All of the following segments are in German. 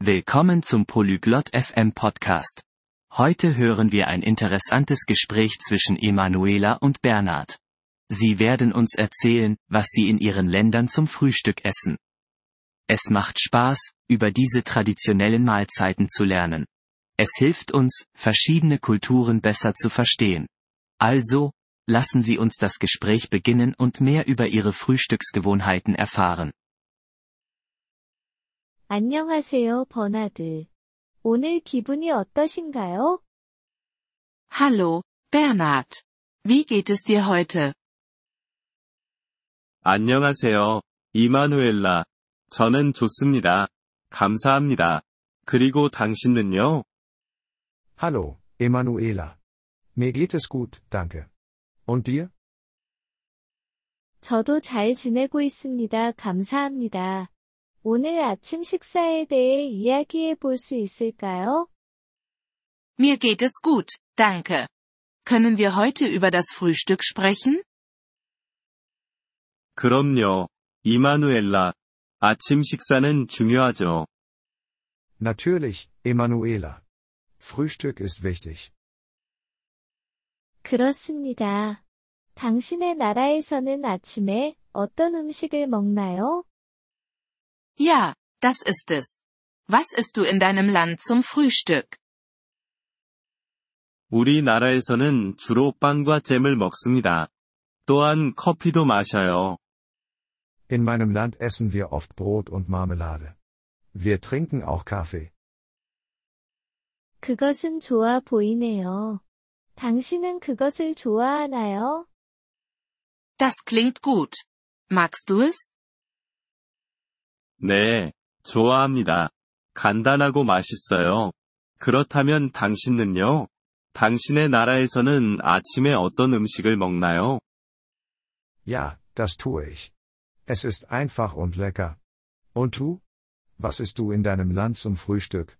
Willkommen zum Polyglot FM Podcast. Heute hören wir ein interessantes Gespräch zwischen Emanuela und Bernhard. Sie werden uns erzählen, was sie in ihren Ländern zum Frühstück essen. Es macht Spaß, über diese traditionellen Mahlzeiten zu lernen. Es hilft uns, verschiedene Kulturen besser zu verstehen. Also, lassen Sie uns das Gespräch beginnen und mehr über Ihre Frühstücksgewohnheiten erfahren. 안녕하세요, 버나드. 오늘 기분이 어떠신가요? Hallo, Bernhard. Wie geht es dir heute? 안녕하세요, 이마누엘라. 저는 좋습니다. 감사합니다. 그리고 당신은요? Hallo, Emanuela. Mir geht es gut, danke. Und dir? 저도 잘 지내고 있습니다. 감사합니다. 오늘 아침 식사에 대해 이야기해 볼 수 있을까요? Mir geht es gut, danke. Können wir heute über das Frühstück sprechen? 그럼요, 이마누엘라. 아침 식사는 중요하죠. Natürlich, Emanuela. Frühstück ist wichtig. 그렇습니다. 당신의 나라에서는 아침에 어떤 음식을 먹나요? Ja, das ist es. Was isst du in deinem Land zum Frühstück? 우리나라에서는 주로 빵과 잼을 먹습니다. 또한 커피도 마셔요. In meinem Land essen wir oft Brot und Marmelade. Wir trinken auch Kaffee. 그것은 좋아 보이네요. 당신은 그것을 좋아하나요? Das klingt gut. Magst du es? 네, 좋아합니다. 간단하고 맛있어요. 그렇다면 당신은요? 당신의 나라에서는 아침에 어떤 음식을 먹나요? Ja, das tue ich. Es ist einfach und lecker. Und du? Was isst du in deinem Land zum Frühstück?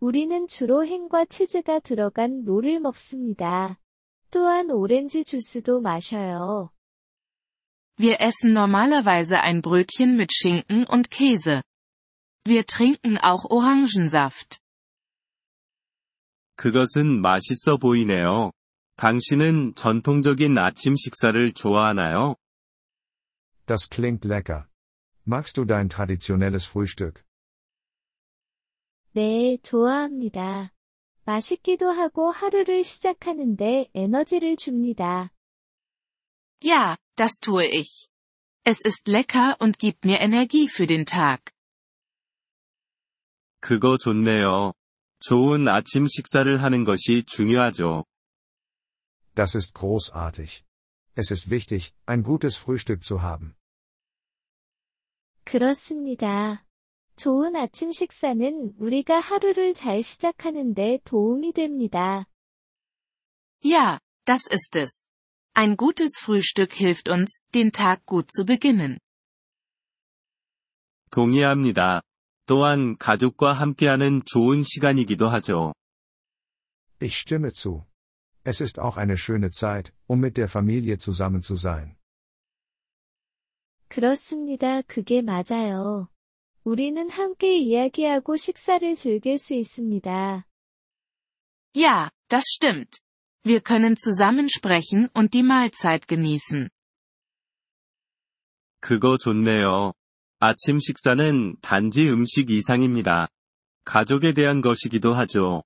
우리는 주로 햄과 치즈가 들어간 롤을 먹습니다. 또한 오렌지 주스도 마셔요. Wir essen normalerweise ein Brötchen mit Schinken und Käse. Wir trinken auch Orangensaft. 그것은 맛있어 보이네요. 당신은 전통적인 아침 식사를 좋아하나요? Das klingt lecker. Magst du dein traditionelles Frühstück? 네, 좋아합니다. 맛있기도 하고 하루를 시작하는데 에너지를 줍니다. Ja, das tue ich. Es ist lecker und gibt mir Energie für den Tag. 그거 좋네요. 좋은 아침 식사를 하는 것이 중요하죠. Das ist großartig. Es ist wichtig, ein gutes Frühstück zu haben. 그렇습니다. 좋은 아침 식사는 우리가 하루를 잘 시작하는데 도움이 됩니다. Ja, das ist es. Ein gutes Frühstück hilft uns, den Tag gut zu beginnen. 동의합니다. 또한 가족과 함께하는 좋은 시간이기도 하죠. Ich stimme zu. Es ist auch eine schöne Zeit, um mit der Familie zusammen zu sein. 그렇습니다. 그게 맞아요. 우리는 함께 이야기하고 식사를 즐길 수 있습니다. Ja, das stimmt. Wir können zusammen sprechen und die Mahlzeit genießen. 그거 좋네요. 아침 식사는 단지 음식 이상입니다. 가족에 대한 것이기도 하죠.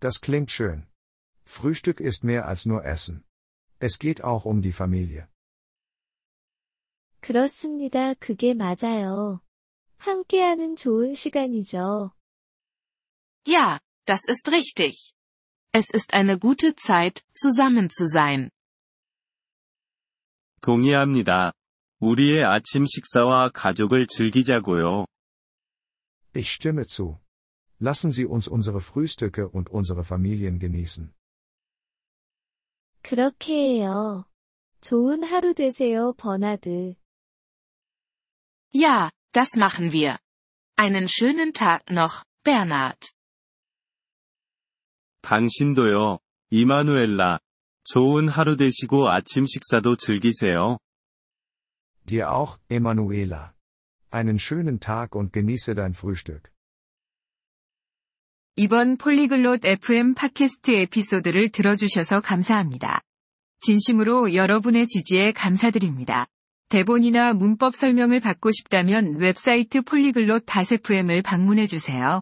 Das klingt schön. Frühstück ist mehr als nur Essen. Es geht auch um die Familie. 그렇습니다. 그게 맞아요. 함께하는 좋은 시간이죠. Ja, das ist richtig. Es ist eine gute Zeit, zusammen zu sein. 동의합니다. 우리의 아침 식사와 가족을 즐기자고요. Ich stimme zu. Lassen Sie uns unsere Frühstücke und unsere Familien genießen. 그렇게 해요. 좋은 하루 되세요, 버나드. Ja, das machen wir. Einen schönen Tag noch, Bernhard. 당신도요, 이마누엘라. 좋은 하루 되시고 아침 식사도 즐기세요. Dir auch, Emanuela. Einen schönen Tag und genieße dein Frühstück. 이번 폴리글롯 FM 팟캐스트 에피소드를 들어주셔서 감사합니다. 진심으로 여러분의 지지에 감사드립니다. 대본이나 문법 설명을 받고 싶다면 웹사이트 폴리글롯 FM을 방문해주세요.